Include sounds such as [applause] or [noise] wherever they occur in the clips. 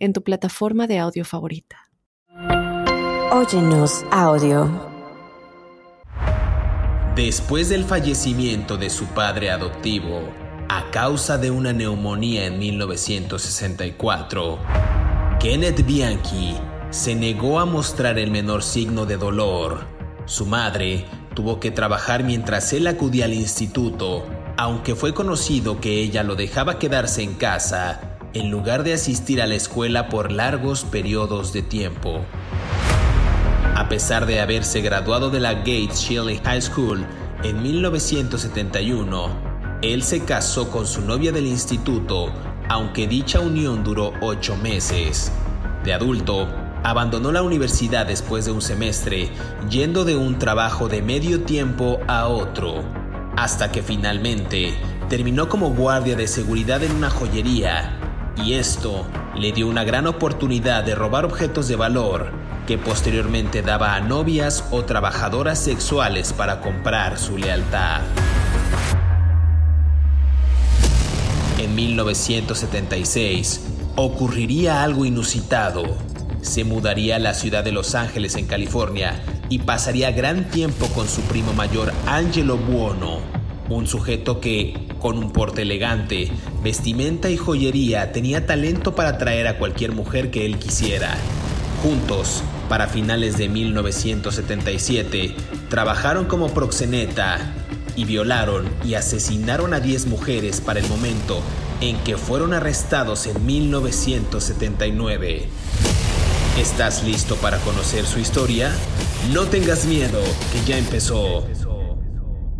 en tu plataforma de audio favorita. Óyenos audio. Después del fallecimiento de su padre adoptivo, a causa de una neumonía en 1964, Kenneth Bianchi se negó a mostrar el menor signo de dolor. Su madre tuvo que trabajar mientras él acudía al instituto, aunque fue conocido que ella lo dejaba quedarse en casa en lugar de asistir a la escuela por largos periodos de tiempo. A pesar de haberse graduado de la Gates Shelley High School en 1971, él se casó con su novia del instituto, aunque dicha unión duró ocho meses. De adulto, abandonó la universidad después de un semestre, yendo de un trabajo de medio tiempo a otro, hasta que finalmente terminó como guardia de seguridad en una joyería, y esto le dio una gran oportunidad de robar objetos de valor que posteriormente daba a novias o trabajadoras sexuales para comprar su lealtad. En 1976 ocurriría algo inusitado se mudaría a la ciudad de Los Ángeles, en California, y pasaría gran tiempo con su primo mayor Angelo Buono, un sujeto que, con un porte elegante, vestimenta y joyería, tenía talento para atraer a cualquier mujer que él quisiera. Juntos, para finales de 1977, trabajaron como proxeneta y violaron y asesinaron a 10 mujeres para el momento en que fueron arrestados en 1979. ¿Estás listo para conocer su historia? No tengas miedo, que ya empezó.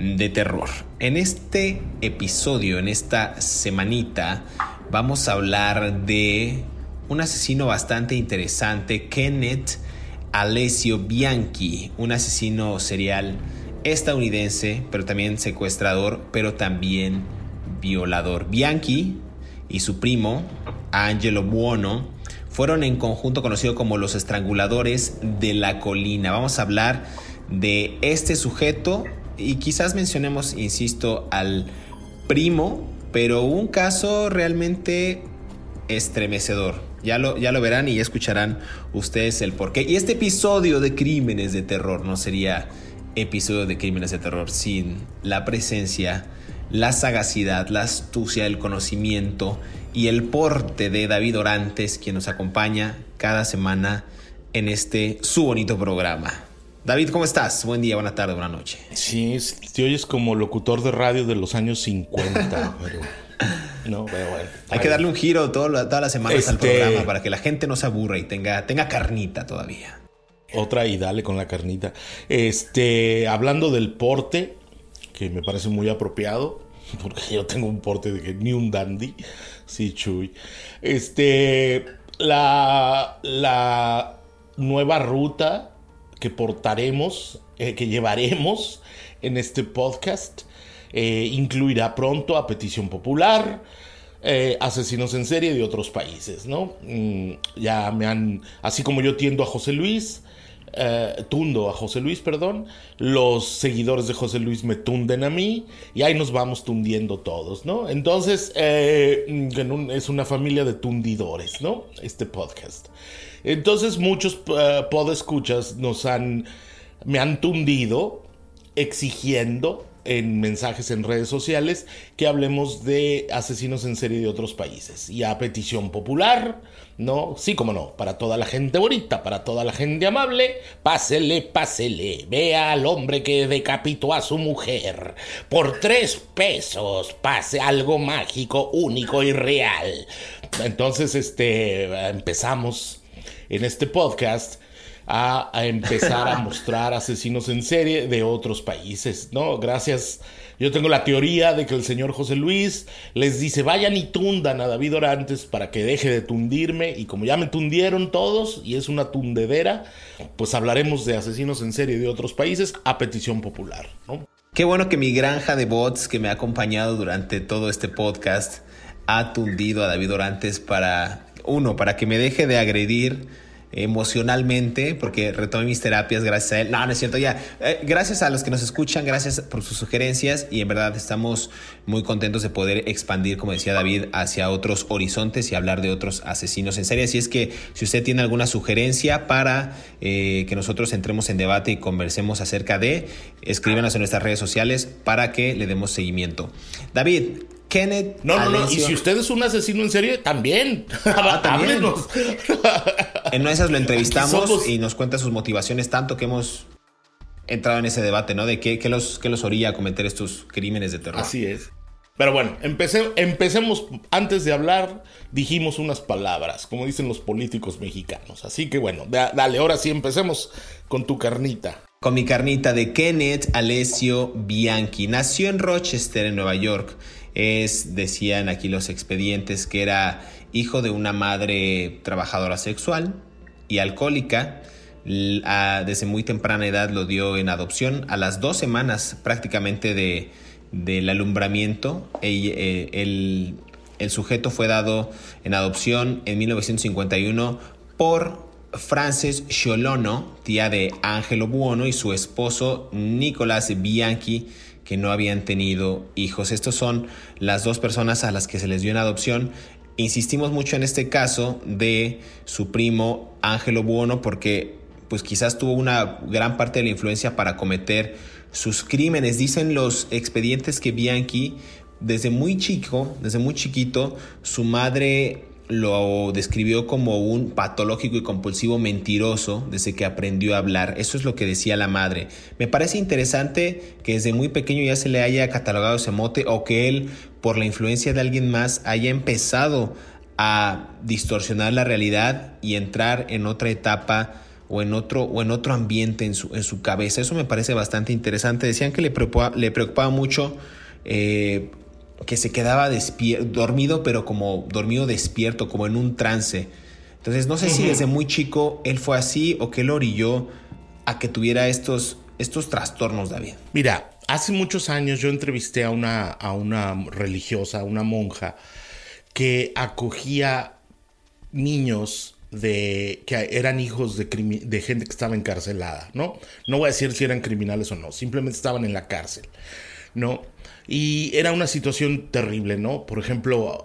En este episodio, en esta semanita, vamos a hablar de un asesino bastante interesante, Kenneth Alessio Bianchi, un asesino serial estadounidense, pero también secuestrador, pero también violador. Bianchi y su primo, Angelo Buono, fueron en conjunto conocido como los estranguladores de la colina. Vamos a hablar de este sujeto y quizás mencionemos, insisto, al primo, pero un caso realmente estremecedor. Ya lo, ya lo verán y ya escucharán ustedes el porqué. Y este episodio de Crímenes de Terror no sería episodio de Crímenes de Terror sin la presencia, la sagacidad, la astucia, el conocimiento y el porte de David Orantes, quien nos acompaña cada semana en este su bonito programa. David, ¿cómo estás? Buen día, buena tarde, buena noche. Sí, te oyes como locutor de radio de los años 50, [laughs] pero... No, pero bueno. Hay que darle un giro todas las semanas al este programa para que la gente no se aburra y tenga, tenga carnita todavía. Otra y dale con la carnita. Este, hablando del porte, que me parece muy apropiado, [laughs] porque yo tengo un porte de que ni un dandy. Sí, Chuy. Este, la, la nueva ruta que portaremos, eh, que llevaremos en este podcast, eh, incluirá pronto a petición popular. Eh, asesinos en serie de otros países, ¿no? Mm, ya me han, así como yo tiendo a José Luis, eh, tundo a José Luis, perdón, los seguidores de José Luis me tunden a mí y ahí nos vamos tundiendo todos, ¿no? Entonces, eh, es una familia de tundidores, ¿no? Este podcast. Entonces, muchos uh, podescuchas nos han, me han tundido exigiendo en mensajes en redes sociales que hablemos de asesinos en serie de otros países. Y a petición popular, ¿no? Sí, como no, para toda la gente bonita, para toda la gente amable, pásele, pásele, vea al hombre que decapitó a su mujer. Por tres pesos, pase algo mágico, único y real. Entonces, este, empezamos en este podcast a, empezar a [laughs] mostrar asesinos en serie de otros países, ¿no? Gracias. Yo tengo la teoría de que el señor José Luis les dice, vayan y tundan a David Orantes para que deje de tundirme. Y como ya me tundieron todos y es una tundedera, pues hablaremos de asesinos en serie de otros países a petición popular, ¿no? Qué bueno que mi granja de bots que me ha acompañado durante todo este podcast ha tundido a David Orantes para, uno, para que me deje de agredir emocionalmente, porque retomé mis terapias gracias a él. No, no es cierto, ya. Eh, gracias a los que nos escuchan, gracias por sus sugerencias y en verdad estamos muy contentos de poder expandir, como decía David, hacia otros horizontes y hablar de otros asesinos en serie. Así es que si usted tiene alguna sugerencia para eh, que nosotros entremos en debate y conversemos acerca de, escríbanos en nuestras redes sociales para que le demos seguimiento. David, Kenneth. No, no, no. Y si usted es un asesino en serie, también. [laughs] [laughs] Ah, también. en una de esas lo entrevistamos y nos cuenta sus motivaciones, tanto que hemos entrado en ese debate, ¿no? De qué, los, qué los orilla a cometer estos crímenes de terror. Así es. Pero bueno, empecemos. Antes de hablar, dijimos unas palabras, como dicen los políticos mexicanos. Así que bueno, dale, ahora sí empecemos con tu carnita. Con mi carnita de Kenneth Alessio Bianchi. Nació en Rochester, en Nueva York es, decían aquí los expedientes, que era hijo de una madre trabajadora sexual y alcohólica. desde muy temprana edad lo dio en adopción. A las dos semanas prácticamente de, del alumbramiento, eh, el, el sujeto fue dado en adopción en 1951 por Frances Cholono, tía de Angelo Buono, y su esposo Nicolás Bianchi, que no habían tenido hijos. Estos son las dos personas a las que se les dio en adopción. Insistimos mucho en este caso de su primo Ángelo Buono porque pues quizás tuvo una gran parte de la influencia para cometer sus crímenes. Dicen los expedientes que Bianchi desde muy chico, desde muy chiquito, su madre lo describió como un patológico y compulsivo mentiroso desde que aprendió a hablar. Eso es lo que decía la madre. Me parece interesante que desde muy pequeño ya se le haya catalogado ese mote o que él, por la influencia de alguien más, haya empezado a distorsionar la realidad y entrar en otra etapa o en otro, o en otro ambiente en su, en su cabeza. Eso me parece bastante interesante. Decían que le preocupaba, le preocupaba mucho eh, que se quedaba dormido, pero como dormido despierto, como en un trance. Entonces, no sé si desde muy chico él fue así o que lo orilló a que tuviera estos, estos trastornos, David. Mira, hace muchos años yo entrevisté a una, a una religiosa, una monja, que acogía niños de que eran hijos de, de, gente que estaba encarcelada, ¿no? No voy a decir si eran criminales o no, simplemente estaban en la cárcel, ¿no? Y era una situación terrible, ¿no? Por ejemplo,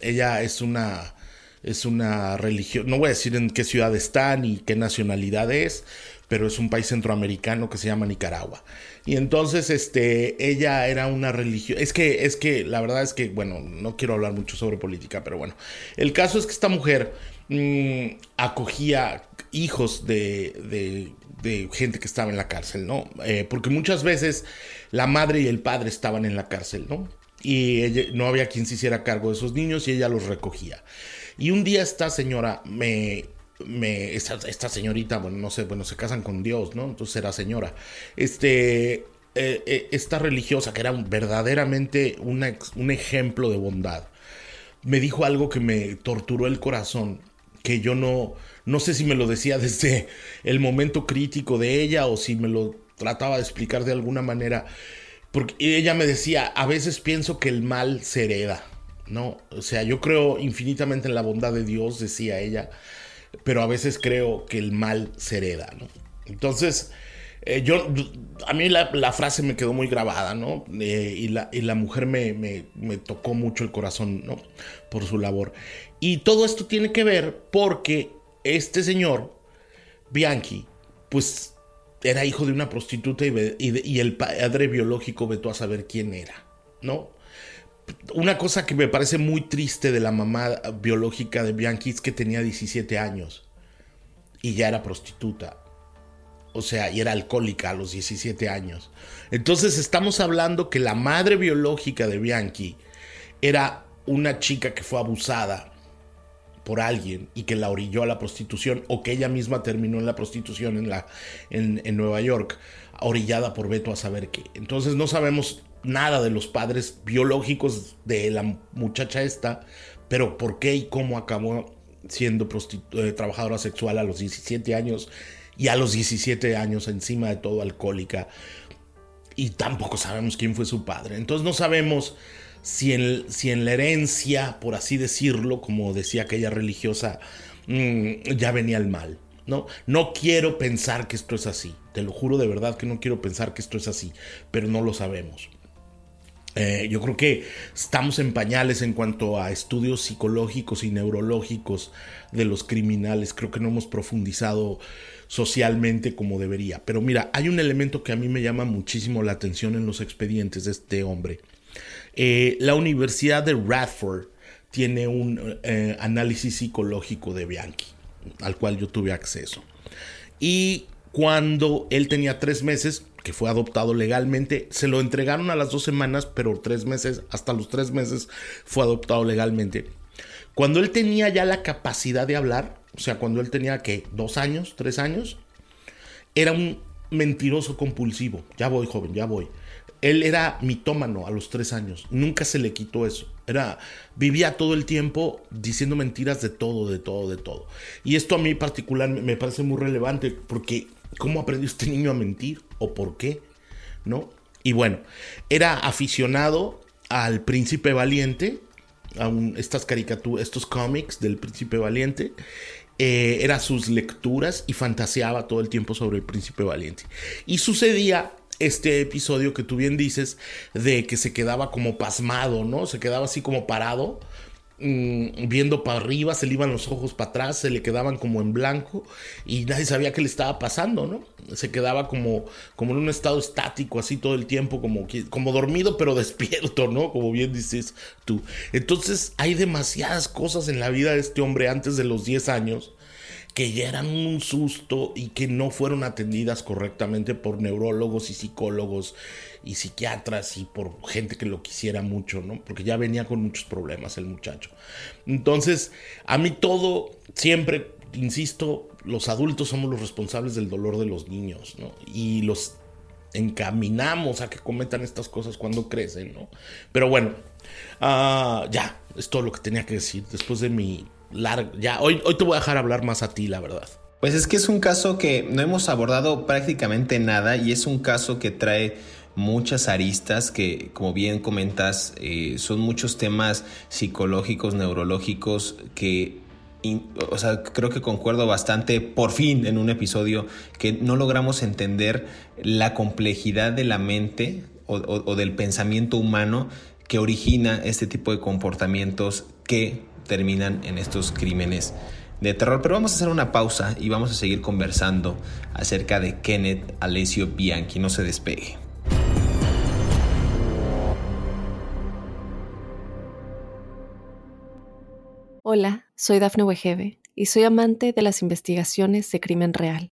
ella es una, es una religión, no voy a decir en qué ciudad está ni qué nacionalidad es, pero es un país centroamericano que se llama Nicaragua. Y entonces, este, ella era una religión. Es que, es que, la verdad es que, bueno, no quiero hablar mucho sobre política, pero bueno. El caso es que esta mujer mm, acogía hijos de, de, gente que estaba en la cárcel, ¿no? Eh, porque muchas veces la madre y el padre estaban en la cárcel, ¿no? Y no había quien se hiciera cargo de esos niños y ella los recogía. Y un día esta señora me... me esta, señorita, bueno, no sé, bueno, se casan con Dios, ¿no? Entonces era señora. Este... Eh, eh, esta religiosa, que era verdaderamente un ejemplo de bondad, me dijo algo que me torturó el corazón, que yo no, no sé si me lo decía desde el momento crítico de ella o si me lo trataba de explicar de alguna manera, porque ella me decía, a veces pienso que el mal se hereda, ¿no? O sea, yo creo infinitamente en la bondad de Dios, decía ella, pero a veces creo que el mal se hereda, ¿no? Entonces, eh, yo, a mí la, frase me quedó muy grabada, ¿no? Eh, y, la, y, la, mujer me, me, me, tocó mucho el corazón, ¿no? Por su labor. Y todo esto tiene que ver porque este señor, Bianchi, pues era hijo de una prostituta y, el padre biológico vetó a saber quién era, ¿no? Una cosa que me parece muy triste de la mamá biológica de Bianchi es que tenía 17 años y ya era prostituta. O sea, y era alcohólica a los 17 años. Entonces estamos hablando que la madre biológica de Bianchi era una chica que fue abusada por alguien y que la orilló a la prostitución o que ella misma terminó en la prostitución en, la, en, Nueva York, orillada por Beto a saber qué. Entonces no sabemos nada de los padres biológicos de la muchacha esta, pero por qué y cómo acabó siendo eh, trabajadora sexual a los 17 años y a los 17 años encima de todo alcohólica. Y tampoco sabemos quién fue su padre. Entonces no sabemos si en, si en la herencia, por así decirlo, como decía aquella religiosa, mm, ya venía el mal. ¿no? No quiero pensar que esto es así. Te lo juro de verdad que no quiero pensar que esto es así, pero no lo sabemos. Eh, yo creo que estamos en pañales en cuanto a estudios psicológicos y neurológicos de los criminales. Creo que no hemos profundizado socialmente como debería. Pero mira, hay un elemento que a mí me llama muchísimo la atención en los expedientes de este hombre. Eh, la Universidad de Radford tiene un eh, análisis psicológico de Bianchi, al cual yo tuve acceso. Y cuando él tenía tres meses, que fue adoptado legalmente, se lo entregaron a las dos semanas, pero tres meses, hasta los tres meses fue adoptado legalmente. Cuando él tenía ya la capacidad de hablar, o sea, cuando él tenía que dos años, tres años, era un mentiroso compulsivo. Ya voy, joven, ya voy. Él era mitómano a los tres años. Nunca se le quitó eso. Era, vivía todo el tiempo diciendo mentiras de todo, de todo, de todo. Y esto a mí particular me parece muy relevante porque ¿cómo aprendió este niño a mentir? ¿O por qué? ¿No? Y bueno, era aficionado al Príncipe Valiente, estas caricaturas, estos cómics del Príncipe Valiente. Eh, era sus lecturas y fantaseaba todo el tiempo sobre el Príncipe Valiente. Y sucedía este episodio que tú bien dices de que se quedaba como pasmado, ¿no? Se quedaba así como parado, mm, viendo para arriba, se le iban los ojos para atrás, se le quedaban como en blanco y nadie sabía qué le estaba pasando, ¿no? Se quedaba como, como en un estado estático, así todo el tiempo, como, como dormido pero [laughs] despierto, ¿no? Como bien dices tú. Entonces hay demasiadas cosas en la vida de este hombre antes de los 10 años que ya eran un susto y que no fueron atendidas correctamente por neurólogos y psicólogos y psiquiatras y por gente que lo quisiera mucho, ¿no? Porque ya venía con muchos problemas el muchacho. Entonces, a mí todo, siempre, insisto, los adultos somos los responsables del dolor de los niños, ¿no? Y los encaminamos a que cometan estas cosas cuando crecen, ¿no? Pero bueno, ah, ya, es todo lo que tenía que decir después de mi ya, hoy, hoy te voy a dejar hablar más a ti, la verdad. Pues es que es un caso que no hemos abordado prácticamente nada y es un caso que trae muchas aristas que, como bien comentas, eh, son muchos temas psicológicos, neurológicos que o sea, creo que concuerdo bastante, por fin, en un episodio, que no logramos entender la complejidad de la mente o del pensamiento humano que origina este tipo de comportamientos que terminan en estos crímenes de terror. Pero vamos a hacer una pausa y vamos a seguir conversando acerca de Kenneth Alessio Bianchi. No se despegue. Hola, soy Dafne Wegebe y soy amante de las investigaciones de crimen real.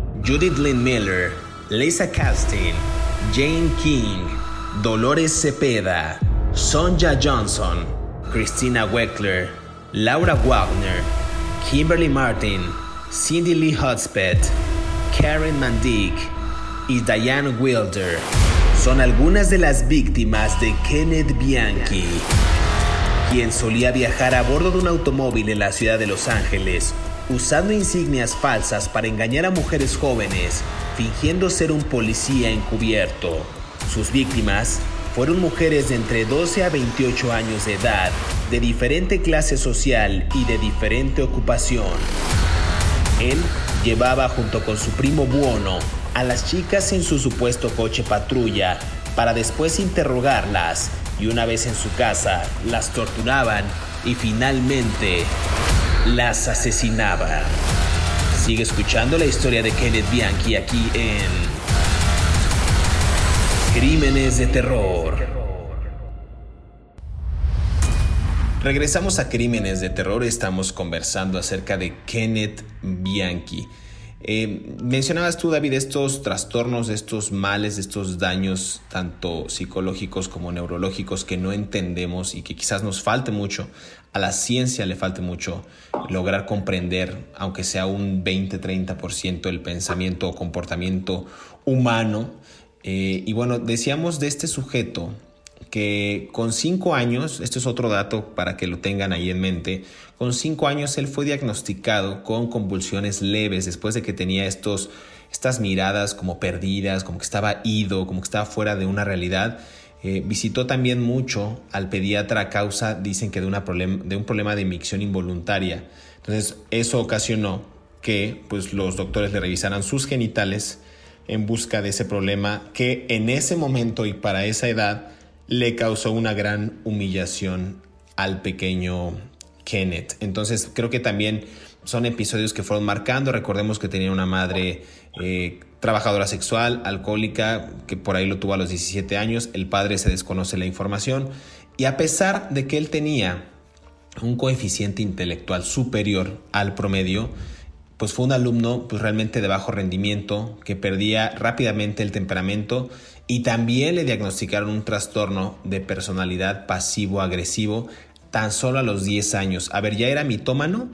Judith Lynn Miller, Lisa Castin, Jane King, Dolores Cepeda, Sonja Johnson, Christina Weckler, Laura Wagner, Kimberly Martin, Cindy Lee Hudspeth, Karen Mandick y Diane Wilder. Son algunas de las víctimas de Kenneth Bianchi, quien solía viajar a bordo de un automóvil en la ciudad de Los Ángeles usando insignias falsas para engañar a mujeres jóvenes fingiendo ser un policía encubierto. Sus víctimas fueron mujeres de entre 12 a 28 años de edad, de diferente clase social y de diferente ocupación. Él llevaba junto con su primo Buono a las chicas en su supuesto coche patrulla para después interrogarlas y una vez en su casa las torturaban y finalmente las asesinaba. Sigue escuchando la historia de Kenneth Bianchi aquí en Crímenes de Terror. Regresamos a Crímenes de Terror, estamos conversando acerca de Kenneth Bianchi. Eh, mencionabas tú, David, estos trastornos, estos males, estos daños, tanto psicológicos como neurológicos, que no entendemos y que quizás nos falte mucho, a la ciencia le falte mucho lograr comprender, aunque sea un 20-30% el pensamiento o comportamiento humano. Eh, y bueno, decíamos de este sujeto que con cinco años, esto es otro dato para que lo tengan ahí en mente, con cinco años él fue diagnosticado con convulsiones leves después de que tenía estos, estas miradas como perdidas, como que estaba ido, como que estaba fuera de una realidad. Eh, visitó también mucho al pediatra a causa, dicen que de, un problema de micción involuntaria. Entonces eso ocasionó que pues, los doctores le revisaran sus genitales en busca de ese problema que en ese momento y para esa edad le causó una gran humillación al pequeño Kenneth. Entonces creo que también son episodios que fueron marcando. Recordemos que tenía una madre eh, trabajadora sexual, alcohólica, que por ahí lo tuvo a los 17 años. El padre se desconoce la información. Y a pesar de que él tenía un coeficiente intelectual superior al promedio, pues fue un alumno pues realmente de bajo rendimiento, que perdía rápidamente el temperamento y también le diagnosticaron un trastorno de personalidad pasivo-agresivo tan solo a los 10 años. A ver, ya era mitómano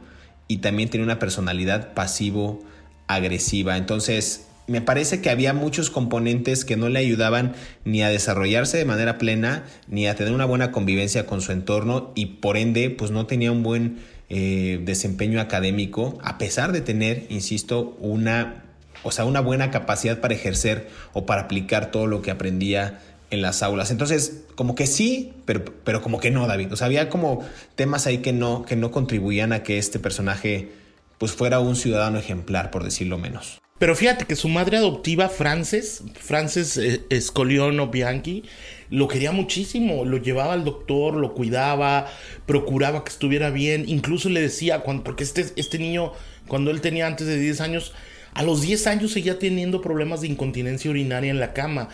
y también tenía una personalidad pasivo-agresiva. Entonces, me parece que había muchos componentes que no le ayudaban ni a desarrollarse de manera plena, ni a tener una buena convivencia con su entorno y por ende, pues no tenía un buen eh, desempeño académico, a pesar de tener, insisto, una, o sea, una buena capacidad para ejercer o para aplicar todo lo que aprendía en las aulas. Entonces, como que sí, pero, pero como que no, David. O sea, había como temas ahí que no, que no contribuían a que este personaje pues fuera un ciudadano ejemplar, por decirlo menos. Pero fíjate que su madre adoptiva, Frances, Frances eh, Escoliono Bianchi, lo quería muchísimo, lo llevaba al doctor, lo cuidaba, procuraba que estuviera bien, incluso le decía, cuando, porque este, este niño, cuando él tenía antes de 10 años, a los 10 años seguía teniendo problemas de incontinencia urinaria en la cama.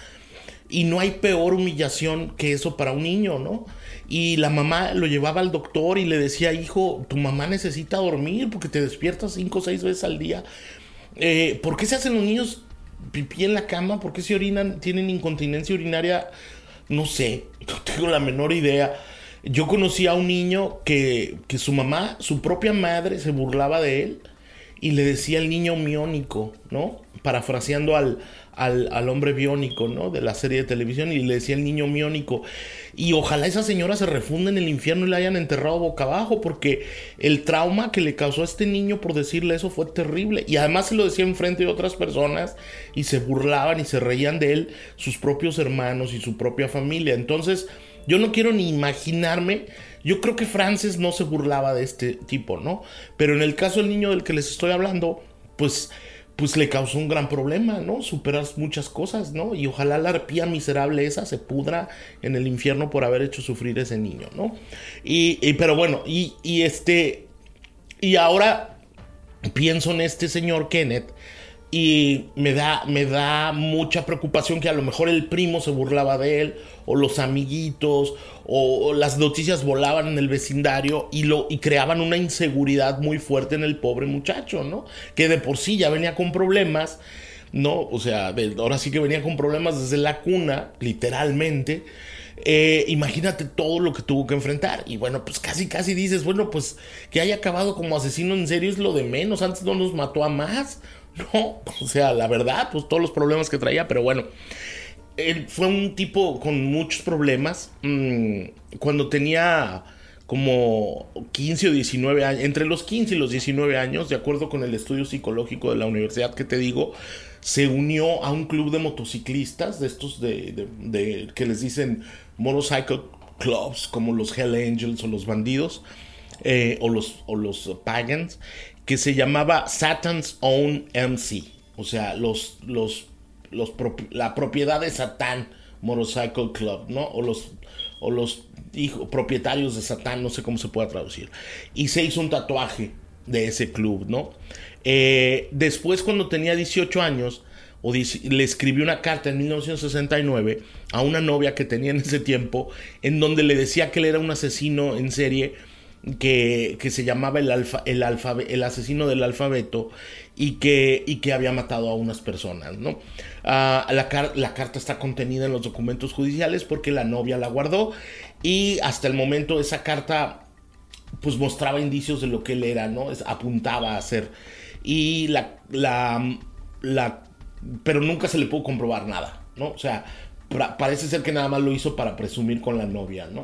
Y no hay peor humillación que eso para un niño, ¿no? Y la mamá lo llevaba al doctor y le decía, hijo, tu mamá necesita dormir porque te despiertas cinco o seis veces al día. Eh, ¿Por qué se hacen los niños pipí en la cama? ¿Por qué se orinan? ¿Tienen incontinencia urinaria? No sé, [laughs] no tengo la menor idea. Yo conocí a un niño que, que su mamá, su propia madre, se burlaba de él y le decía el niño miónico, ¿no? Parafraseando al, al, hombre biónico, ¿no? De la serie de televisión y le decía el niño miónico. Y ojalá esa señora se refunda en el infierno y la hayan enterrado boca abajo, porque el trauma que le causó a este niño por decirle eso fue terrible. Y además se lo decía en frente de otras personas y se burlaban y se reían de él sus propios hermanos y su propia familia. Entonces, yo no quiero ni imaginarme. Yo creo que Frances no se burlaba de este tipo, ¿no? Pero en el caso del niño del que les estoy hablando, pues pues le causó un gran problema, ¿no? Superar muchas cosas, ¿no? Y ojalá la arpía miserable esa se pudra en el infierno por haber hecho sufrir ese niño, ¿no? Y, pero bueno, y, y este, y ahora pienso en este señor Kenneth y me da, me da mucha preocupación que a lo mejor el primo se burlaba de él, o los amiguitos, o, las noticias volaban en el vecindario y, lo, y creaban una inseguridad muy fuerte en el pobre muchacho, ¿no? Que de por sí ya venía con problemas, ¿no? O sea, ahora sí que venía con problemas desde la cuna, literalmente. Eh, imagínate todo lo que tuvo que enfrentar. Y bueno, pues casi, casi dices, bueno, pues que haya acabado como asesino en serio es lo de menos. Antes no nos mató a más. [laughs] No, o sea, la verdad, pues todos los problemas que traía, pero bueno. Él fue un tipo con muchos problemas. Mm, cuando tenía como 15 o 19 años, entre los 15 y los 19 años, de acuerdo con el estudio psicológico de la universidad que te digo, se unió a un club de motociclistas, de estos de, que les dicen motorcycle clubs, como los Hell Angels o los bandidos, eh, o, los, o los pagans, que se llamaba Satan's Own MC, o sea, los, los, los la propiedad de Satán Motorcycle Club, ¿no? O los, o los propietarios de Satán, no sé cómo se puede traducir. Y se hizo un tatuaje de ese club, ¿no? Eh, después, cuando tenía 18 años, le escribió una carta en 1969 a una novia que tenía en ese tiempo, en donde le decía que él era un asesino en serie que, se llamaba el, alfa, el, el asesino del alfabeto y que, y que había matado a unas personas, ¿no? Ah, la, la, carta está contenida en los documentos judiciales porque la novia la guardó y hasta el momento esa carta pues mostraba indicios de lo que él era, ¿no? apuntaba a ser. Y la, la, la, pero nunca se le pudo comprobar nada, ¿no? O sea, parece ser que nada más lo hizo para presumir con la novia, ¿no?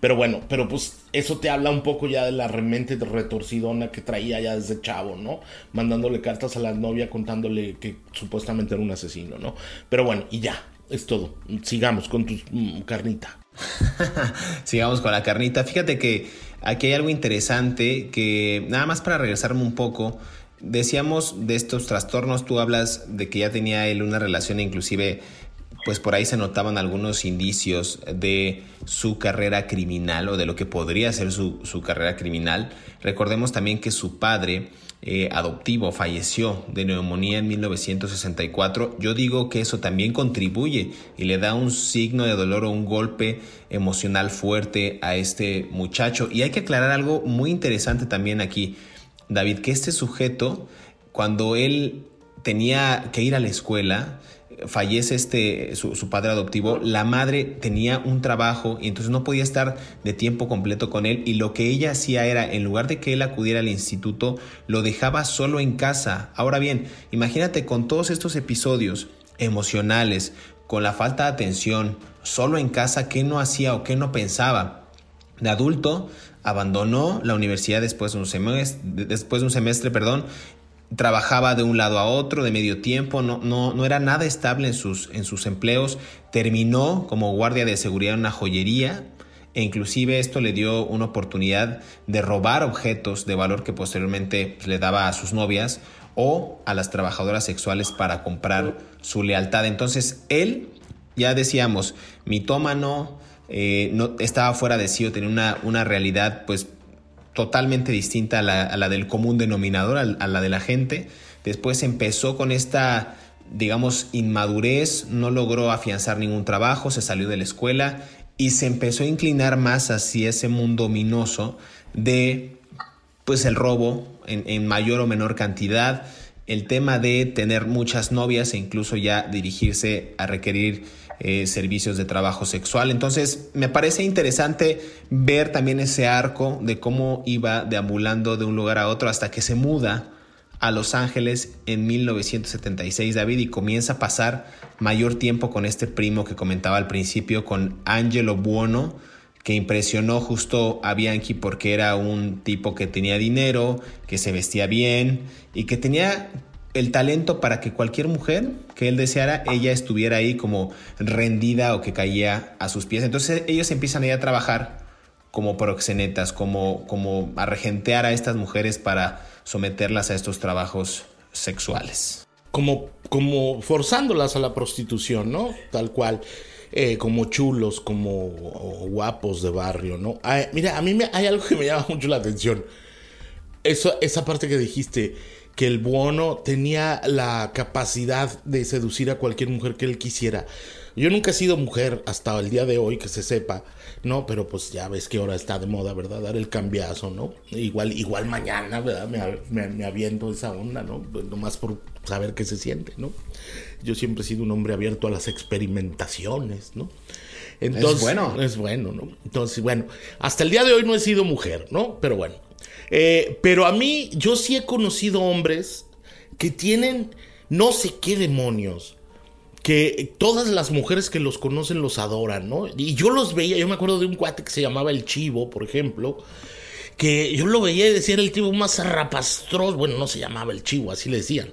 Pero bueno, pero pues eso te habla un poco ya de la remente retorcidona que traía ya desde chavo, ¿no? Mandándole cartas a la novia contándole que supuestamente era un asesino, ¿no? Pero bueno, y ya, es todo. Sigamos con tu mm, carnita. [laughs] Sigamos con la carnita. Fíjate que aquí hay algo interesante que nada más para regresarme un poco. Decíamos de estos trastornos, tú hablas de que ya tenía él una relación inclusive pues por ahí se notaban algunos indicios de su carrera criminal o de lo que podría ser su, carrera criminal. Recordemos también que su padre eh, adoptivo falleció de neumonía en 1964. Yo digo que eso también contribuye y le da un signo de dolor o un golpe emocional fuerte a este muchacho. Y hay que aclarar algo muy interesante también aquí, David, que este sujeto, cuando él tenía que ir a la escuela, fallece este, su, padre adoptivo, la madre tenía un trabajo y entonces no podía estar de tiempo completo con él y lo que ella hacía era, en lugar de que él acudiera al instituto, lo dejaba solo en casa. Ahora bien, imagínate con todos estos episodios emocionales, con la falta de atención, solo en casa, ¿qué no hacía o qué no pensaba? De adulto, abandonó la universidad después de un semestre, después de un semestre perdón, trabajaba de un lado a otro, de medio tiempo, no, no, no era nada estable en sus, en sus empleos, terminó como guardia de seguridad en una joyería e inclusive esto le dio una oportunidad de robar objetos de valor que posteriormente le daba a sus novias o a las trabajadoras sexuales para comprar su lealtad. Entonces él, ya decíamos, mitómano, eh, no, estaba fuera de sí o tenía una, una realidad pues totalmente distinta a la, del común denominador, a, la de la gente. Después empezó con esta, digamos, inmadurez, no logró afianzar ningún trabajo, se salió de la escuela y se empezó a inclinar más hacia ese mundo ominoso de, pues, el robo en, en mayor o menor cantidad, el tema de tener muchas novias e incluso ya dirigirse a requerir eh, servicios de trabajo sexual. Entonces, me parece interesante ver también ese arco de cómo iba deambulando de un lugar a otro hasta que se muda a Los Ángeles en 1976, David, y comienza a pasar mayor tiempo con este primo que comentaba al principio, con Angelo Buono, que impresionó justo a Bianchi porque era un tipo que tenía dinero, que se vestía bien y que tenía el talento para que cualquier mujer que él deseara, ella estuviera ahí como rendida o que caía a sus pies. Entonces ellos empiezan a trabajar como proxenetas, como, como a regentear a estas mujeres para someterlas a estos trabajos sexuales. Como, como forzándolas a la prostitución, ¿no? Tal cual. Eh, como chulos, como guapos de barrio, ¿no? mira, a mí me, hay algo que me llama mucho la atención. Eso, esa parte que dijiste, que el buono tenía la capacidad de seducir a cualquier mujer que él quisiera. Yo nunca he sido mujer hasta el día de hoy, que se sepa, ¿no? Pero pues ya ves que ahora está de moda, ¿verdad? Dar el cambiazo, ¿no? Igual, igual mañana, ¿verdad? Me, me, aviento esa onda, ¿no? Pues, nomás por saber qué se siente, ¿no? Yo siempre he sido un hombre abierto a las experimentaciones, ¿no? Entonces, es bueno. Es bueno, ¿no? Entonces, bueno, hasta el día de hoy no he sido mujer, ¿no? Pero bueno, eh, pero a mí, yo sí he conocido hombres que tienen no sé qué demonios. Que todas las mujeres que los conocen los adoran, ¿no? Y yo los veía, yo me acuerdo de un cuate que se llamaba El Chivo, por ejemplo. que yo lo veía y decía era el tipo más zarrapastroso, bueno, no se llamaba el chivo, así le decían,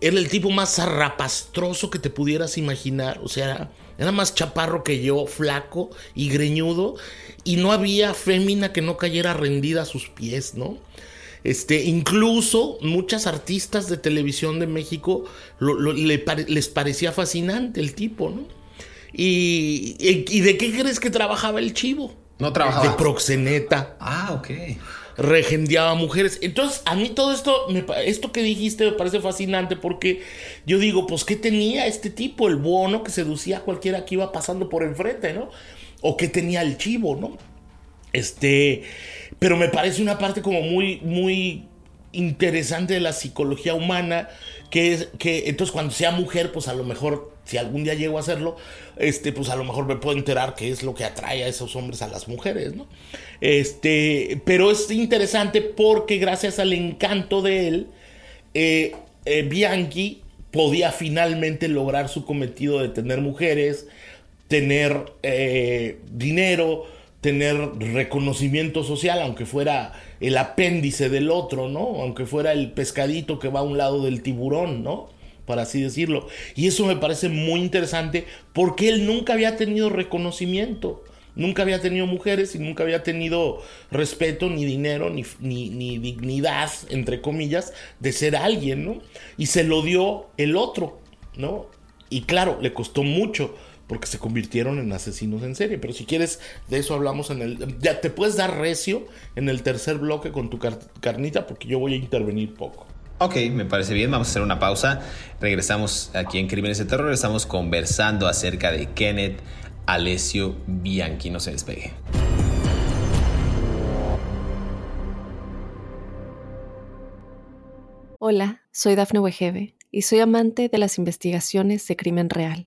era el tipo más zarrapastroso que te pudieras imaginar, o sea, era más chaparro que yo, flaco y greñudo, y no había fémina que no cayera rendida a sus pies, ¿no? Este, incluso muchas artistas de televisión de México les parecía fascinante el tipo, ¿no? Y, y, de qué crees que trabajaba el chivo? No trabajaba. De proxeneta. Ah, ok. Regendeaba mujeres. Entonces, a mí todo esto, esto que dijiste me parece fascinante porque yo digo, pues, ¿qué tenía este tipo? El bono que seducía a cualquiera que iba pasando por enfrente, ¿no? O qué tenía el chivo, ¿no? Este, pero me parece una parte como muy, muy interesante de la psicología humana, que es que entonces cuando sea mujer, pues a lo mejor, si algún día llego a hacerlo, este, pues a lo mejor me puedo enterar qué es lo que atrae a esos hombres a las mujeres, ¿no? Este, pero es interesante porque gracias al encanto de él, eh, eh, Bianchi podía finalmente lograr su cometido de tener mujeres, tener eh, dinero, tener reconocimiento social, aunque fuera el apéndice del otro, ¿no? Aunque fuera el pescadito que va a un lado del tiburón, ¿no? Para así decirlo. Y eso me parece muy interesante porque él nunca había tenido reconocimiento. Nunca había tenido mujeres y nunca había tenido respeto, ni dinero, ni, ni, ni, dignidad, entre comillas, de ser alguien, ¿no? Y se lo dio el otro, ¿no? Y claro, le costó mucho porque se convirtieron en asesinos en serie. Pero si quieres, de eso hablamos en el... Ya te puedes dar recio en el tercer bloque con tu carnita porque yo voy a intervenir poco. Ok, me parece bien, vamos a hacer una pausa. Regresamos aquí en Crímenes de Terror, estamos conversando acerca de Kenneth Alessio Bianchi, no se despegue. Hola, soy Dafne Wegebe y soy amante de las investigaciones de crimen real.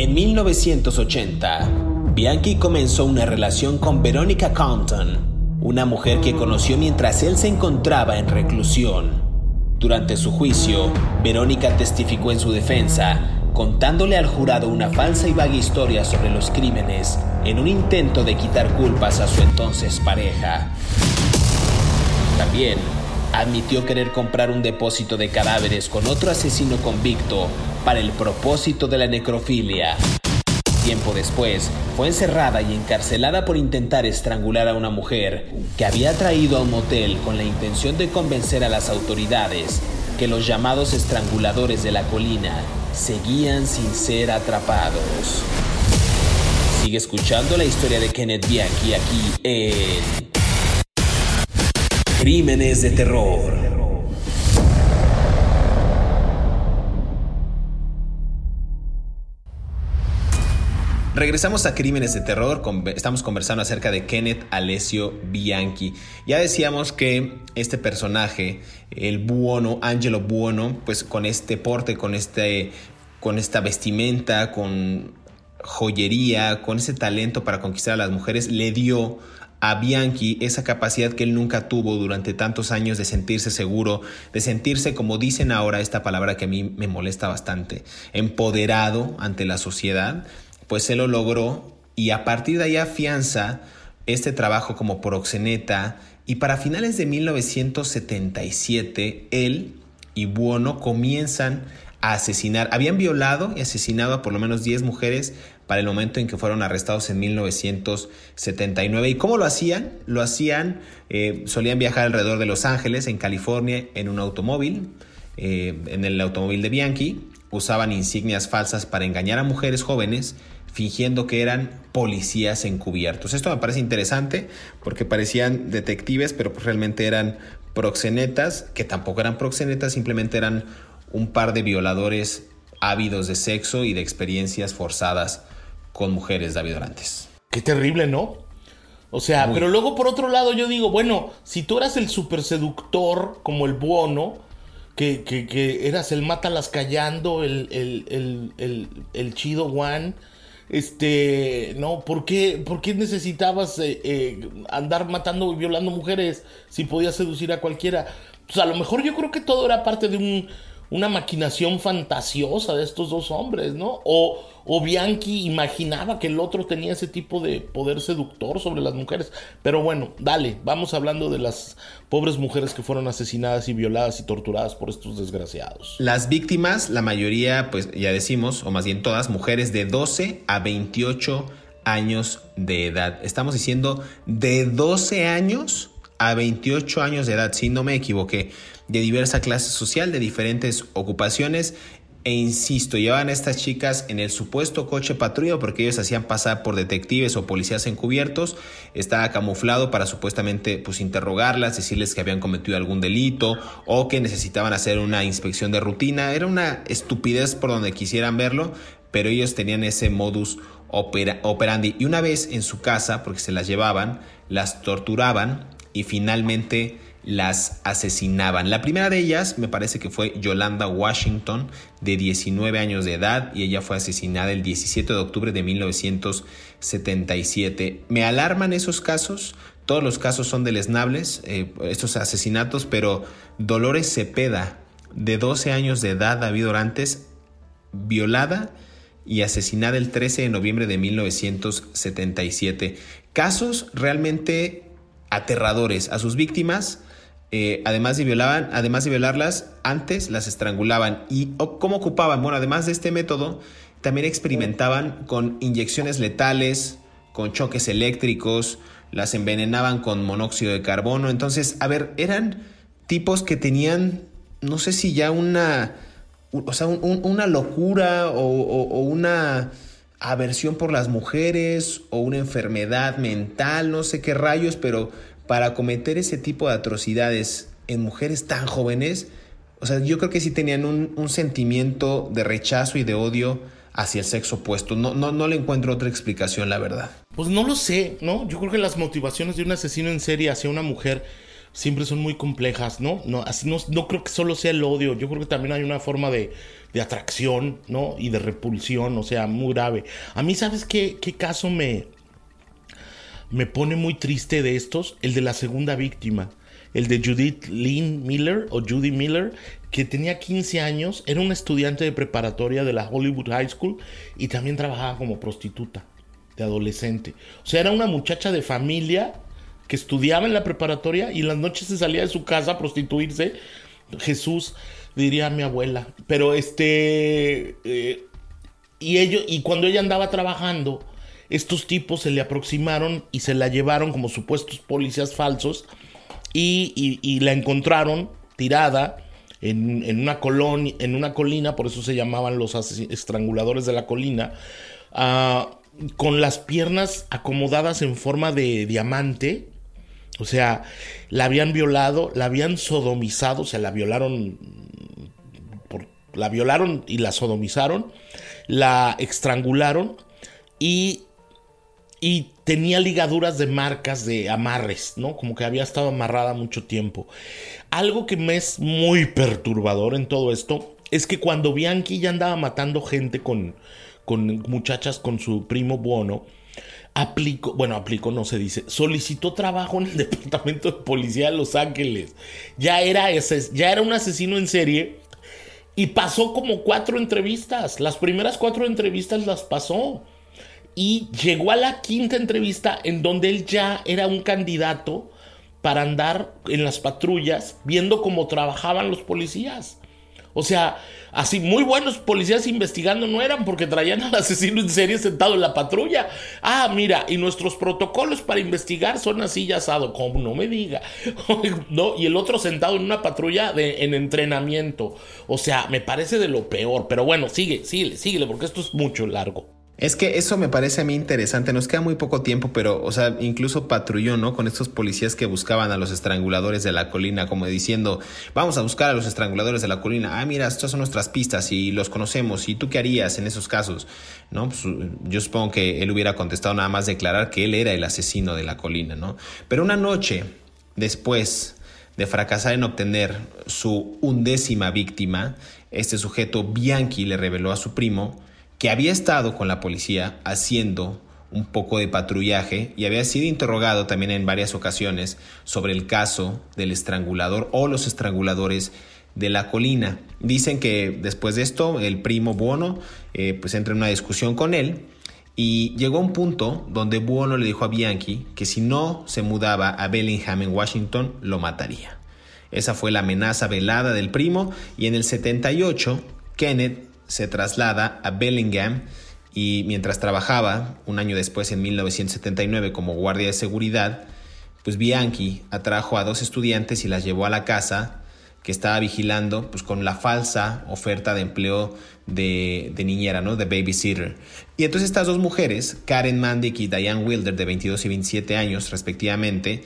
En 1980, Bianchi comenzó una relación con Veronica Compton, una mujer que conoció mientras él se encontraba en reclusión. Durante su juicio, Verónica testificó en su defensa, contándole al jurado una falsa y vaga historia sobre los crímenes en un intento de quitar culpas a su entonces pareja. También admitió querer comprar un depósito de cadáveres con otro asesino convicto para el propósito de la necrofilia. Tiempo después, fue encerrada y encarcelada por intentar estrangular a una mujer que había traído a un motel con la intención de convencer a las autoridades que los llamados estranguladores de la colina seguían sin ser atrapados. Sigue escuchando la historia de Kenneth Bianchi aquí en Crímenes de terror. Regresamos a Crímenes de Terror, estamos conversando acerca de Kenneth Alessio Bianchi. Ya decíamos que este personaje, el Buono, Angelo Buono, pues con este porte, con, este, con esta vestimenta, con joyería, con ese talento para conquistar a las mujeres, le dio a Bianchi esa capacidad que él nunca tuvo durante tantos años de sentirse seguro, de sentirse, como dicen ahora esta palabra que a mí me molesta bastante, empoderado ante la sociedad, pues él lo logró y a partir de ahí afianza este trabajo como proxeneta y para finales de 1977 él y Buono comienzan a asesinar, habían violado y asesinado a por lo menos 10 mujeres para el momento en que fueron arrestados en 1979. ¿Y cómo lo hacían? Lo hacían, eh, solían viajar alrededor de Los Ángeles, en California, en un automóvil, eh, en el automóvil de Bianchi, usaban insignias falsas para engañar a mujeres jóvenes, fingiendo que eran policías encubiertos. Esto me parece interesante porque parecían detectives, pero pues realmente eran proxenetas, que tampoco eran proxenetas, simplemente eran un par de violadores ávidos de sexo y de experiencias forzadas con mujeres, David Orantes. Qué terrible, ¿no? O sea, pero luego por otro lado yo digo, bueno, si tú eras el super seductor como el Bono, que, que, eras el mátalas callando, el, el, el, el, chido one, este, no, ¿por qué, por qué necesitabas eh, eh, andar matando y violando mujeres si podías seducir a cualquiera? Pues a lo mejor yo creo que todo era parte de un una maquinación fantasiosa de estos dos hombres, ¿no? O, Bianchi imaginaba que el otro tenía ese tipo de poder seductor sobre las mujeres. Pero bueno, dale, vamos hablando de las pobres mujeres que fueron asesinadas y violadas y torturadas por estos desgraciados. Las víctimas, la mayoría, pues ya decimos, o más bien todas, mujeres de 12 a 28 años de edad. Estamos diciendo de 12 años a 28 años de edad, si no me equivoqué de diversa clase social, de diferentes ocupaciones. E insisto, llevaban a estas chicas en el supuesto coche patrulla porque ellos hacían pasar por detectives o policías encubiertos. Estaba camuflado para supuestamente pues, interrogarlas, decirles que habían cometido algún delito o que necesitaban hacer una inspección de rutina. Era una estupidez por donde quisieran verlo, pero ellos tenían ese modus operandi. Y una vez en su casa, porque se las llevaban, las torturaban y finalmente las asesinaban. La primera de ellas me parece que fue Yolanda Washington, de 19 años de edad, y ella fue asesinada el 17 de octubre de 1977. Me alarman esos casos, todos los casos son deleznables, eh, estos asesinatos, pero Dolores Cepeda, de 12 años de edad, David Orantes, violada y asesinada el 13 de noviembre de 1977. Casos realmente aterradores. A sus víctimas eh, además, de violaban, además de violarlas, antes las estrangulaban. ¿Y cómo ocupaban? Bueno, además de este método, también experimentaban con inyecciones letales, con choques eléctricos, las envenenaban con monóxido de carbono. Entonces, a ver, eran tipos que tenían, no sé si ya una, o sea, una locura o una aversión por las mujeres o una enfermedad mental, no sé qué rayos, pero para cometer ese tipo de atrocidades en mujeres tan jóvenes, o sea, yo creo que sí tenían un, sentimiento de rechazo y de odio hacia el sexo opuesto. No, no, no le encuentro otra explicación, la verdad. Pues no lo sé, ¿no? Yo creo que las motivaciones de un asesino en serie hacia una mujer siempre son muy complejas, ¿no? No, no, no creo que solo sea el odio, yo creo que también hay una forma de, de atracción, ¿no? Y de repulsión, o sea, muy grave. A mí, ¿sabes qué, qué caso me, me pone muy triste de estos, el de la segunda víctima, el de Judith Lynn Miller o Judy Miller, que tenía 15 años, era una estudiante de preparatoria de la Hollywood High School y también trabajaba como prostituta de adolescente. O sea, era una muchacha de familia que estudiaba en la preparatoria y en las noches se salía de su casa a prostituirse. Jesús, diría mi abuela. Pero este... Eh, y, ello, y cuando ella andaba trabajando, estos tipos se le aproximaron y se la llevaron como supuestos policías falsos y, la encontraron tirada en, una en una colina, por eso se llamaban los estranguladores de la colina, ah, con las piernas acomodadas en forma de diamante. O sea, la habían violado, la habían sodomizado, o sea, la violaron, la violaron y la sodomizaron, la estrangularon y y tenía ligaduras de marcas de amarres, ¿no? Como que había estado amarrada mucho tiempo. Algo que me es muy perturbador en todo esto es que cuando Bianchi ya andaba matando gente con, con muchachas con su primo Bono, aplicó, bueno, aplicó no se dice, solicitó trabajo en el [laughs] departamento de policía de Los Ángeles. Ya era, ese, ya era un asesino en serie y pasó como cuatro entrevistas. Las primeras cuatro entrevistas las pasó y llegó a la quinta entrevista en donde él ya era un candidato para andar en las patrullas viendo cómo trabajaban los policías. O sea, así muy buenos policías investigando no eran porque traían al asesino en serie sentado en la patrulla. Ah, mira, y nuestros protocolos para investigar son así ya asado, como no me diga. [laughs] no, y el otro sentado en una patrulla de, en entrenamiento. O sea, me parece de lo peor. Pero bueno, sigue, sigue, síguele, porque esto es mucho largo. Es que eso me parece a mí interesante. Nos queda muy poco tiempo, pero, o sea, incluso patrulló, ¿no? Con estos policías que buscaban a los estranguladores de la colina, como diciendo, vamos a buscar a los estranguladores de la colina. Ah, mira, estas son nuestras pistas y los conocemos. ¿Y tú qué harías en esos casos? ¿No? Pues, yo supongo que él hubiera contestado nada más declarar que él era el asesino de la colina, ¿no? Pero una noche después de fracasar en obtener su undécima víctima, este sujeto Bianchi le reveló a su primo que había estado con la policía haciendo un poco de patrullaje y había sido interrogado también en varias ocasiones sobre el caso del estrangulador o los estranguladores de la colina. Dicen que después de esto el primo Buono eh, pues entra en una discusión con él y llegó a un punto donde Buono le dijo a Bianchi que si no se mudaba a Bellingham en Washington lo mataría. Esa fue la amenaza velada del primo y en el 78 Kenneth se traslada a Bellingham y mientras trabajaba, un año después en 1979 como guardia de seguridad, pues Bianchi atrajo a dos estudiantes y las llevó a la casa que estaba vigilando pues con la falsa oferta de empleo de, niñera, ¿no? De babysitter. Y entonces estas dos mujeres, Karen Mandick y Diane Wilder, de 22 y 27 años respectivamente,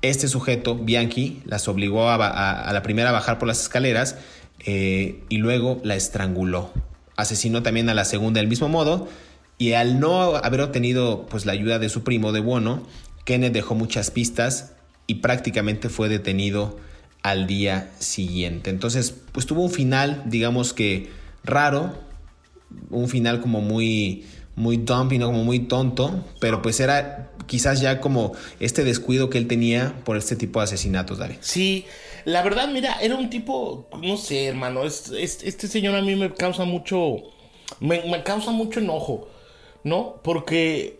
este sujeto, Bianchi, las obligó a la primera a bajar por las escaleras eh, y luego la estranguló. Asesinó también a la segunda del mismo modo y al no haber obtenido pues, la ayuda de su primo de Bono, Kenneth dejó muchas pistas y prácticamente fue detenido al día siguiente. Entonces, pues tuvo un final, digamos que raro, un final como muy muy dumpy, ¿no? como muy tonto, pero pues era quizás ya como este descuido que él tenía por este tipo de asesinatos, David. Sí, la verdad, mira, era un tipo, no sé, hermano, este señor a mí me causa mucho, me, me causa mucho enojo, ¿no? Porque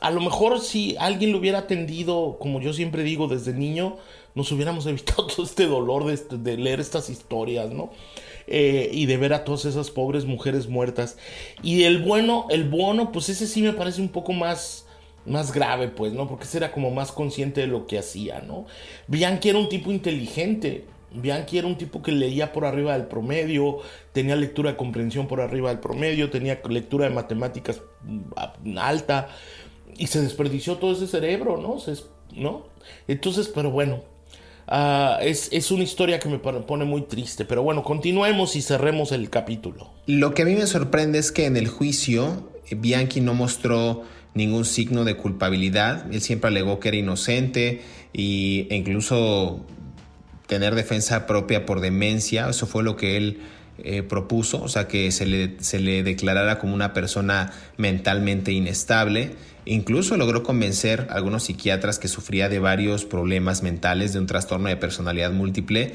a lo mejor si alguien lo hubiera atendido, como yo siempre digo desde niño, nos hubiéramos [laughs] evitado todo este dolor de, de leer estas historias, ¿no? Eh, y de ver a todas esas pobres mujeres muertas. Y el bueno, el bueno, pues ese sí me parece un poco más, más grave, pues, ¿no? Porque ese era como más consciente de lo que hacía, ¿no? Bianchi era un tipo inteligente. Bianchi era un tipo que leía por arriba del promedio, tenía lectura de comprensión por arriba del promedio, tenía lectura de matemáticas mm, alta y se desperdició todo ese cerebro, ¿no? ¿no? Entonces, pero bueno, Ah, es, una historia que me pone muy triste. Pero bueno, continuemos y cerremos el capítulo. Lo que a mí me sorprende es que en el juicio eh, Bianchi no mostró ningún signo de culpabilidad. Él siempre alegó que era inocente e incluso tener defensa propia por demencia. Eso fue lo que él eh, propuso, o sea, que se le, se le declarara como una persona mentalmente inestable. Incluso logró convencer a algunos psiquiatras que sufría de varios problemas mentales, de un trastorno de personalidad múltiple,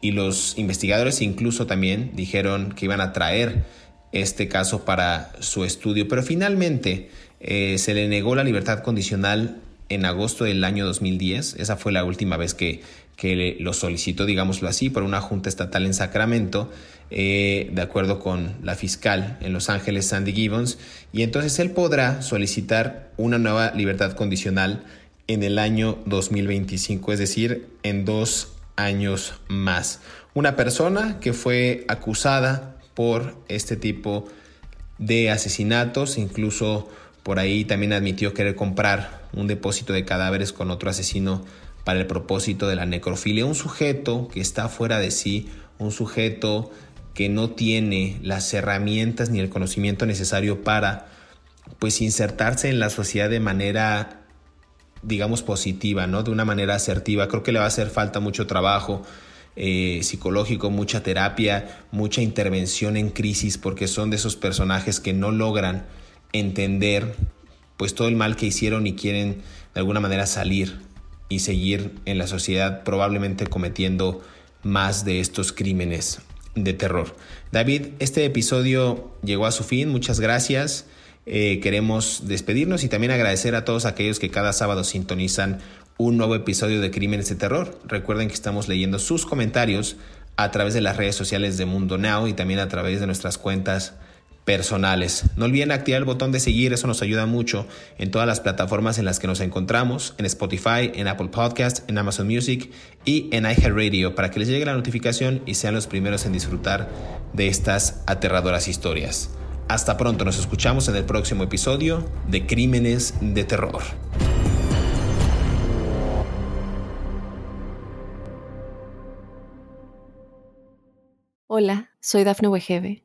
y los investigadores incluso también dijeron que iban a traer este caso para su estudio, pero finalmente eh, se le negó la libertad condicional en agosto del año 2010. Esa fue la última vez que, que lo solicitó, digámoslo así, por una junta estatal en Sacramento, eh, de acuerdo con la fiscal en Los Ángeles, Sandy Gibbons, y entonces él podrá solicitar una nueva libertad condicional en el año 2025, es decir, en dos años más. Una persona que fue acusada por este tipo de asesinatos, incluso por ahí también admitió querer comprar un depósito de cadáveres con otro asesino para el propósito de la necrofilia. Un sujeto que está fuera de sí, un sujeto que no tiene las herramientas ni el conocimiento necesario para pues insertarse en la sociedad de manera digamos positiva, ¿no? De una manera asertiva. Creo que le va a hacer falta mucho trabajo eh, psicológico, mucha terapia, mucha intervención en crisis, porque son de esos personajes que no logran entender pues todo el mal que hicieron y quieren de alguna manera salir y seguir en la sociedad probablemente cometiendo más de estos crímenes de terror. David, este episodio llegó a su fin, muchas gracias. Eh, queremos despedirnos y también agradecer a todos aquellos que cada sábado sintonizan un nuevo episodio de Crímenes de Terror. Recuerden que estamos leyendo sus comentarios a través de las redes sociales de Mundo Now y también a través de nuestras cuentas personales. No olviden activar el botón de seguir, eso nos ayuda mucho en todas las plataformas en las que nos encontramos, en Spotify, en Apple Podcast, en Amazon Music y en iHeartRadio para que les llegue la notificación y sean los primeros en disfrutar de estas aterradoras historias. Hasta pronto, nos escuchamos en el próximo episodio de Crímenes de Terror. Hola, soy Dafne Wegebe